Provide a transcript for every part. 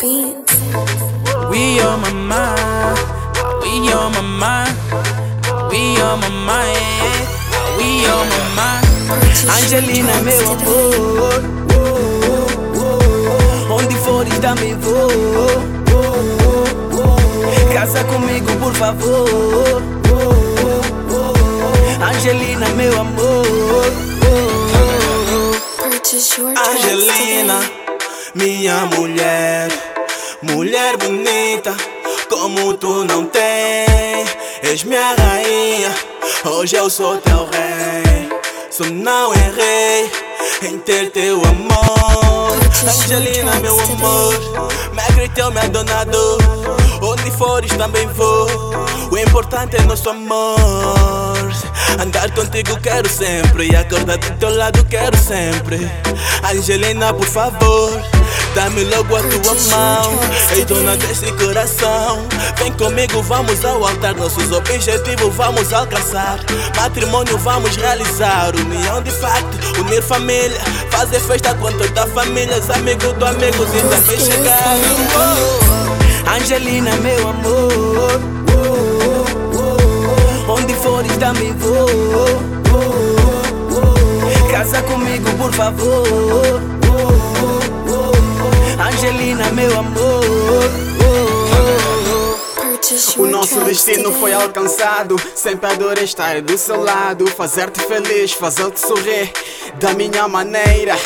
beats. We on my mind, we on my mind, we on my mind, we on my mind. Angelina, meu amor. Onde fores também vou. Casa comigo, por favor. Angelina, meu amor. Angelina, minha mulher, mulher bonita, como tu não tem. És minha rainha, hoje eu sou teu rei. Só não errei em ter teu amor. Angelina, meu amor, me acredito, me adonador. Onde fores também vou. O importante é nosso amor. Andar contigo quero sempre e acordar do teu lado quero sempre. Angelina, por favor, dá-me logo a tua mão. Ei, dona desse coração, vem comigo, vamos ao altar. Nossos objetivos vamos alcançar. Matrimônio vamos realizar. União de facto, unir família. Fazer festa com toda a família. Os amigos do amigos e também chegar. Angelina, meu amor. Onde fores também vou. Casa comigo, por favor. Angelina, meu amor. O nosso destino foi alcançado. Sempre adorei estar do seu lado. Fazer-te feliz, fazer-te sorrir da minha maneira.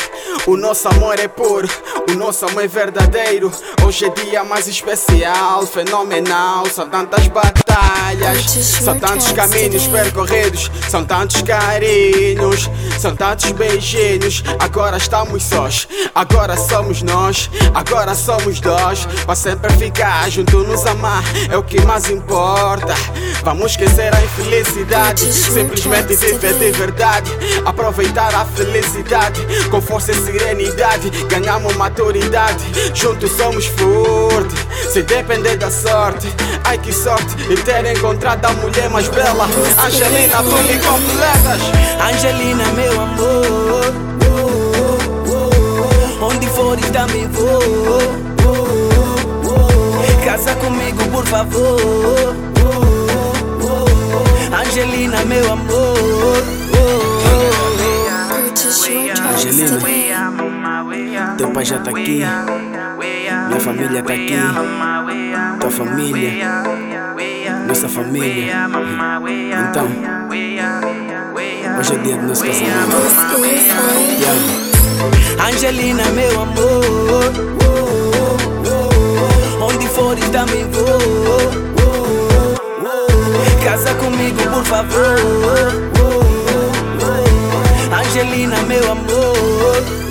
O nosso amor é puro, o nosso amor é verdadeiro. Hoje é dia mais especial, fenomenal. São tantas batalhas, são tantos caminhos percorridos, são tantos carinhos, são tantos beijinhos. Agora estamos sós, agora somos nós, agora somos dois. Para sempre ficar junto, nos amar é o que mais importa. Vamos esquecer a infelicidade, simplesmente viver de verdade. Aproveitar a felicidade com força e serenidade. Ganhamos maturidade, juntos somos fortes. Sem depender da sorte, ai que sorte ter encontrado a mulher mais bela. Angelina, tu me completas. Angelina, meu amor. Onde fores vou. Casa comigo, por favor. Angelina, meu amor. Angelina. Teu pai já tá aqui. Minha família tá aqui. Tua família. Nossa família. Então, hoje é dia do nosso casamento. Angelina, meu amor. Onde fores também vou. Casa comigo, por favor. Angelina, meu amor.